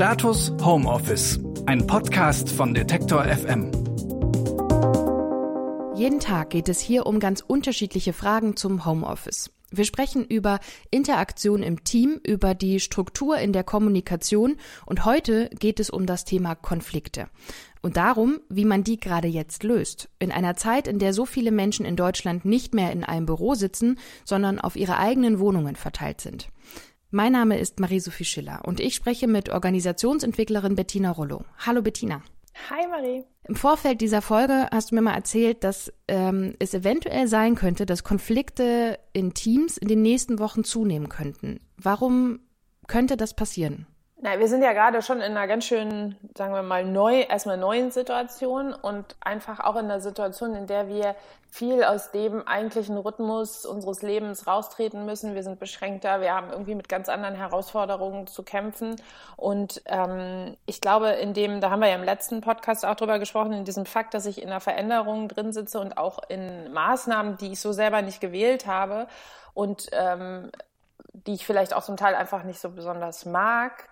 Status Homeoffice, ein Podcast von Detektor FM. Jeden Tag geht es hier um ganz unterschiedliche Fragen zum Homeoffice. Wir sprechen über Interaktion im Team, über die Struktur in der Kommunikation und heute geht es um das Thema Konflikte und darum, wie man die gerade jetzt löst. In einer Zeit, in der so viele Menschen in Deutschland nicht mehr in einem Büro sitzen, sondern auf ihre eigenen Wohnungen verteilt sind. Mein Name ist Marie-Sophie Schiller und ich spreche mit Organisationsentwicklerin Bettina Rollo. Hallo Bettina. Hi Marie. Im Vorfeld dieser Folge hast du mir mal erzählt, dass ähm, es eventuell sein könnte, dass Konflikte in Teams in den nächsten Wochen zunehmen könnten. Warum könnte das passieren? Na, wir sind ja gerade schon in einer ganz schönen, sagen wir mal, neu, erstmal neuen Situation und einfach auch in einer Situation, in der wir viel aus dem eigentlichen Rhythmus unseres Lebens raustreten müssen. Wir sind beschränkter, wir haben irgendwie mit ganz anderen Herausforderungen zu kämpfen. Und ähm, ich glaube, in dem, da haben wir ja im letzten Podcast auch drüber gesprochen, in diesem Fakt, dass ich in einer Veränderung drin sitze und auch in Maßnahmen, die ich so selber nicht gewählt habe und ähm, die ich vielleicht auch zum Teil einfach nicht so besonders mag,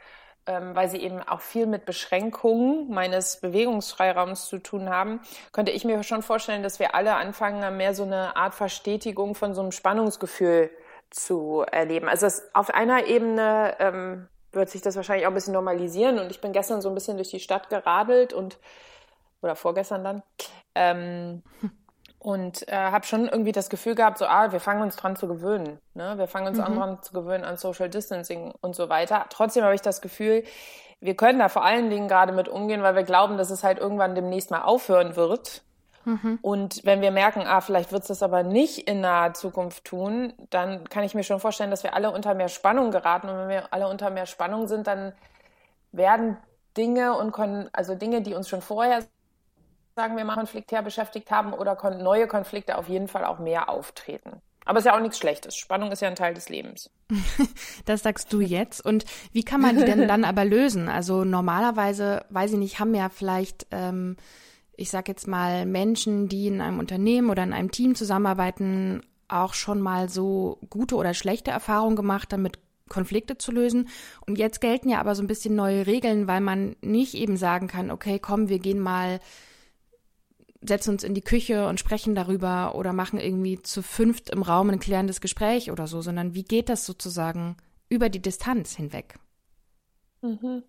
ähm, weil sie eben auch viel mit Beschränkungen meines Bewegungsfreiraums zu tun haben, könnte ich mir schon vorstellen, dass wir alle anfangen, mehr so eine Art Verstetigung von so einem Spannungsgefühl zu erleben. Also auf einer Ebene ähm, wird sich das wahrscheinlich auch ein bisschen normalisieren und ich bin gestern so ein bisschen durch die Stadt geradelt und oder vorgestern dann. Ähm, und äh, habe schon irgendwie das Gefühl gehabt, so, ah, wir fangen uns dran zu gewöhnen. Ne? Wir fangen uns mhm. an dran zu gewöhnen an Social Distancing und so weiter. Trotzdem habe ich das Gefühl, wir können da vor allen Dingen gerade mit umgehen, weil wir glauben, dass es halt irgendwann demnächst mal aufhören wird. Mhm. Und wenn wir merken, ah, vielleicht wird es das aber nicht in naher Zukunft tun, dann kann ich mir schon vorstellen, dass wir alle unter mehr Spannung geraten. Und wenn wir alle unter mehr Spannung sind, dann werden Dinge und können, also Dinge, die uns schon vorher sagen wir mal, konfliktär beschäftigt haben oder neue Konflikte auf jeden Fall auch mehr auftreten. Aber es ist ja auch nichts Schlechtes. Spannung ist ja ein Teil des Lebens. das sagst du jetzt. Und wie kann man die denn dann aber lösen? Also normalerweise, weiß ich nicht, haben ja vielleicht, ähm, ich sag jetzt mal, Menschen, die in einem Unternehmen oder in einem Team zusammenarbeiten, auch schon mal so gute oder schlechte Erfahrungen gemacht, damit Konflikte zu lösen. Und jetzt gelten ja aber so ein bisschen neue Regeln, weil man nicht eben sagen kann, okay, komm, wir gehen mal setzen uns in die Küche und sprechen darüber oder machen irgendwie zu fünft im Raum ein klärendes Gespräch oder so, sondern wie geht das sozusagen über die Distanz hinweg? Mhm.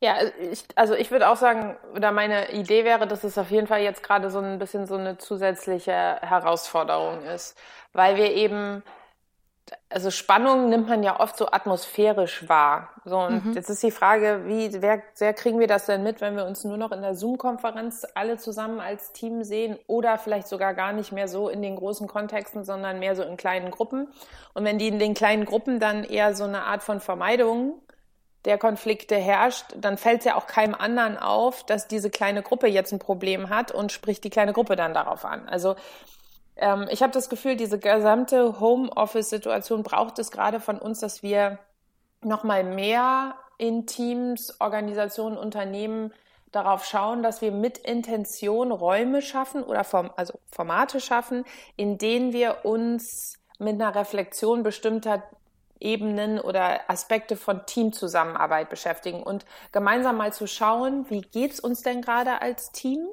Ja, ich, also ich würde auch sagen, oder meine Idee wäre, dass es auf jeden Fall jetzt gerade so ein bisschen so eine zusätzliche Herausforderung ist, weil wir eben also Spannung nimmt man ja oft so atmosphärisch wahr. So, und mhm. jetzt ist die Frage, wie sehr, sehr kriegen wir das denn mit, wenn wir uns nur noch in der Zoom-Konferenz alle zusammen als Team sehen oder vielleicht sogar gar nicht mehr so in den großen Kontexten, sondern mehr so in kleinen Gruppen. Und wenn die in den kleinen Gruppen dann eher so eine Art von Vermeidung der Konflikte herrscht, dann fällt es ja auch keinem anderen auf, dass diese kleine Gruppe jetzt ein Problem hat und spricht die kleine Gruppe dann darauf an. Also ähm, ich habe das Gefühl, diese gesamte Homeoffice-Situation braucht es gerade von uns, dass wir noch mal mehr in Teams, Organisationen, Unternehmen darauf schauen, dass wir mit Intention Räume schaffen oder Form, also Formate schaffen, in denen wir uns mit einer Reflexion bestimmter Ebenen oder Aspekte von Teamzusammenarbeit beschäftigen und gemeinsam mal zu schauen, wie geht's uns denn gerade als Team?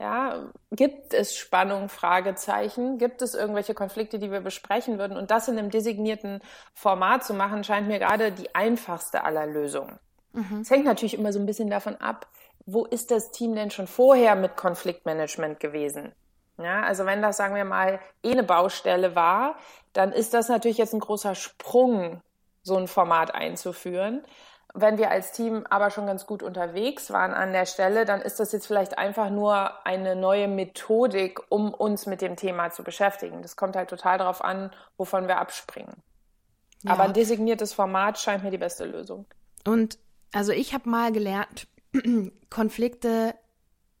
Ja, gibt es Spannung? Fragezeichen. Gibt es irgendwelche Konflikte, die wir besprechen würden? Und das in einem designierten Format zu machen, scheint mir gerade die einfachste aller Lösungen. Mhm. Es hängt natürlich immer so ein bisschen davon ab, wo ist das Team denn schon vorher mit Konfliktmanagement gewesen? Ja, also wenn das, sagen wir mal, eh eine Baustelle war, dann ist das natürlich jetzt ein großer Sprung, so ein Format einzuführen. Wenn wir als Team aber schon ganz gut unterwegs waren an der Stelle, dann ist das jetzt vielleicht einfach nur eine neue Methodik, um uns mit dem Thema zu beschäftigen. Das kommt halt total darauf an, wovon wir abspringen. Ja. Aber ein designiertes Format scheint mir die beste Lösung. Und also ich habe mal gelernt, Konflikte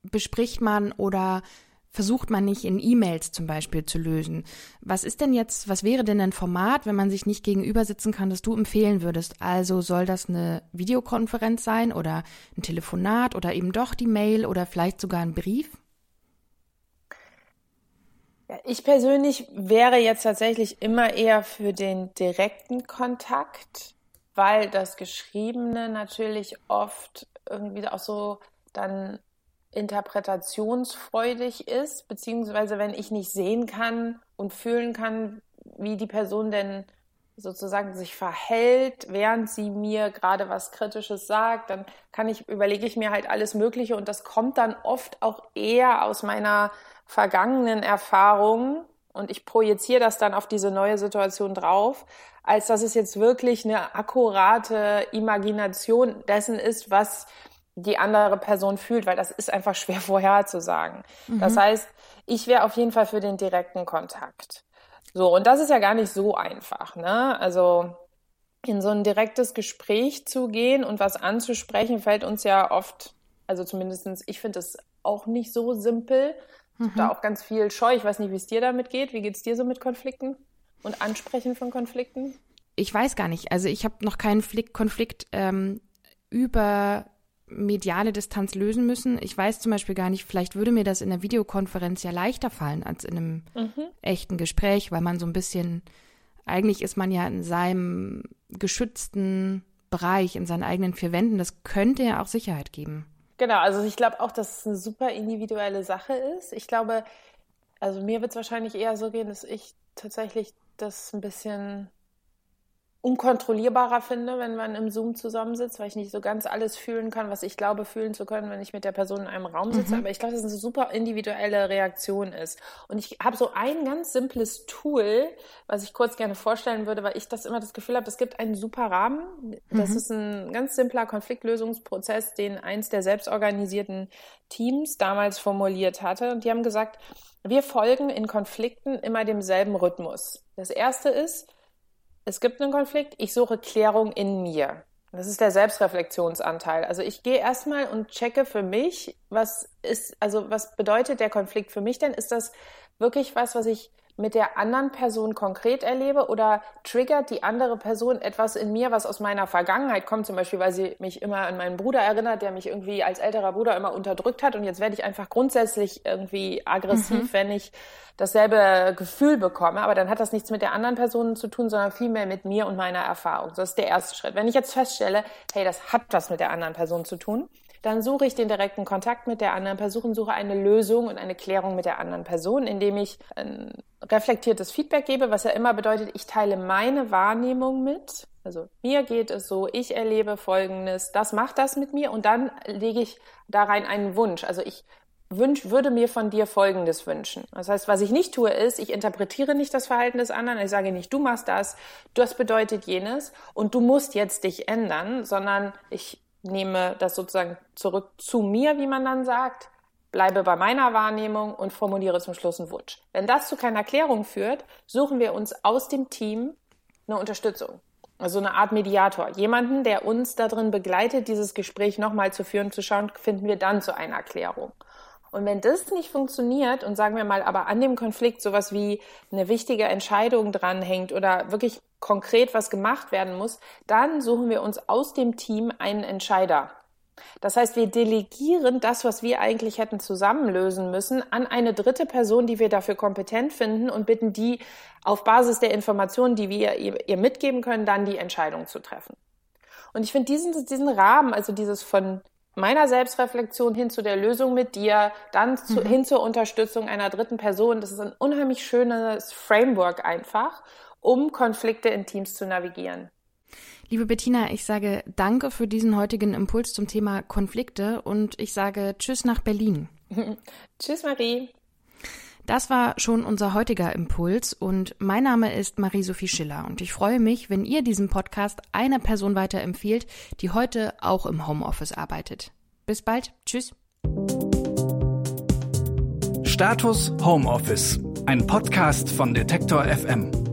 bespricht man oder versucht man nicht in E-Mails zum Beispiel zu lösen. Was ist denn jetzt, was wäre denn ein Format, wenn man sich nicht gegenüber sitzen kann, das du empfehlen würdest? Also soll das eine Videokonferenz sein oder ein Telefonat oder eben doch die Mail oder vielleicht sogar ein Brief? ich persönlich wäre jetzt tatsächlich immer eher für den direkten Kontakt weil das Geschriebene natürlich oft irgendwie auch so dann interpretationsfreudig ist, beziehungsweise wenn ich nicht sehen kann und fühlen kann, wie die Person denn sozusagen sich verhält, während sie mir gerade was Kritisches sagt, dann kann ich, überlege ich mir halt alles Mögliche und das kommt dann oft auch eher aus meiner vergangenen Erfahrung und ich projiziere das dann auf diese neue Situation drauf, als dass es jetzt wirklich eine akkurate Imagination dessen ist, was die andere Person fühlt, weil das ist einfach schwer vorherzusagen. Mhm. Das heißt, ich wäre auf jeden Fall für den direkten Kontakt. So, und das ist ja gar nicht so einfach, ne? Also in so ein direktes Gespräch zu gehen und was anzusprechen, fällt uns ja oft, also zumindestens ich finde es auch nicht so simpel. Mhm. Da auch ganz viel Scheu. Ich weiß nicht, wie es dir damit geht. Wie geht es dir so mit Konflikten und Ansprechen von Konflikten? Ich weiß gar nicht. Also ich habe noch keinen Konflikt ähm, über mediale Distanz lösen müssen. Ich weiß zum Beispiel gar nicht, vielleicht würde mir das in der Videokonferenz ja leichter fallen als in einem mhm. echten Gespräch, weil man so ein bisschen, eigentlich ist man ja in seinem geschützten Bereich, in seinen eigenen vier Wänden. Das könnte ja auch Sicherheit geben. Genau, also ich glaube auch, dass es eine super individuelle Sache ist. Ich glaube, also mir wird es wahrscheinlich eher so gehen, dass ich tatsächlich das ein bisschen unkontrollierbarer finde, wenn man im Zoom zusammensitzt, weil ich nicht so ganz alles fühlen kann, was ich glaube fühlen zu können, wenn ich mit der Person in einem Raum sitze. Mhm. Aber ich glaube, dass es eine super individuelle Reaktion ist. Und ich habe so ein ganz simples Tool, was ich kurz gerne vorstellen würde, weil ich das immer das Gefühl habe, es gibt einen super Rahmen. Das mhm. ist ein ganz simpler Konfliktlösungsprozess, den eins der selbstorganisierten Teams damals formuliert hatte. Und die haben gesagt, wir folgen in Konflikten immer demselben Rhythmus. Das erste ist, es gibt einen Konflikt, ich suche Klärung in mir. Das ist der Selbstreflexionsanteil. Also ich gehe erstmal und checke für mich, was ist, also was bedeutet der Konflikt für mich denn? Ist das wirklich was, was ich mit der anderen Person konkret erlebe oder triggert die andere Person etwas in mir, was aus meiner Vergangenheit kommt, zum Beispiel, weil sie mich immer an meinen Bruder erinnert, der mich irgendwie als älterer Bruder immer unterdrückt hat und jetzt werde ich einfach grundsätzlich irgendwie aggressiv, mhm. wenn ich dasselbe Gefühl bekomme, aber dann hat das nichts mit der anderen Person zu tun, sondern vielmehr mit mir und meiner Erfahrung. Das ist der erste Schritt. Wenn ich jetzt feststelle, hey, das hat was mit der anderen Person zu tun, dann suche ich den direkten Kontakt mit der anderen Person, suche eine Lösung und eine Klärung mit der anderen Person, indem ich ein reflektiertes Feedback gebe, was ja immer bedeutet, ich teile meine Wahrnehmung mit. Also mir geht es so, ich erlebe Folgendes, das macht das mit mir und dann lege ich da rein einen Wunsch. Also ich wünsch, würde mir von dir Folgendes wünschen. Das heißt, was ich nicht tue, ist, ich interpretiere nicht das Verhalten des anderen, ich sage nicht, du machst das, das bedeutet jenes und du musst jetzt dich ändern, sondern ich nehme das sozusagen zurück zu mir, wie man dann sagt, bleibe bei meiner Wahrnehmung und formuliere zum Schluss einen Wunsch. Wenn das zu keiner Klärung führt, suchen wir uns aus dem Team eine Unterstützung. Also eine Art Mediator. Jemanden, der uns darin begleitet, dieses Gespräch nochmal zu führen, zu schauen, finden wir dann zu einer Klärung. Und wenn das nicht funktioniert und sagen wir mal, aber an dem Konflikt sowas wie eine wichtige Entscheidung dranhängt oder wirklich konkret was gemacht werden muss, dann suchen wir uns aus dem Team einen Entscheider. Das heißt, wir delegieren das, was wir eigentlich hätten zusammenlösen müssen, an eine dritte Person, die wir dafür kompetent finden und bitten die auf Basis der Informationen, die wir ihr mitgeben können, dann die Entscheidung zu treffen. Und ich finde diesen, diesen Rahmen, also dieses von meiner Selbstreflexion hin zu der Lösung mit dir, dann zu, mhm. hin zur Unterstützung einer dritten Person. Das ist ein unheimlich schönes Framework einfach, um Konflikte in Teams zu navigieren. Liebe Bettina, ich sage danke für diesen heutigen Impuls zum Thema Konflikte und ich sage Tschüss nach Berlin. tschüss, Marie. Das war schon unser heutiger Impuls und mein Name ist Marie-Sophie Schiller und ich freue mich, wenn ihr diesen Podcast einer Person weiterempfiehlt, die heute auch im Homeoffice arbeitet. Bis bald. Tschüss. Status Homeoffice. Ein Podcast von Detektor FM.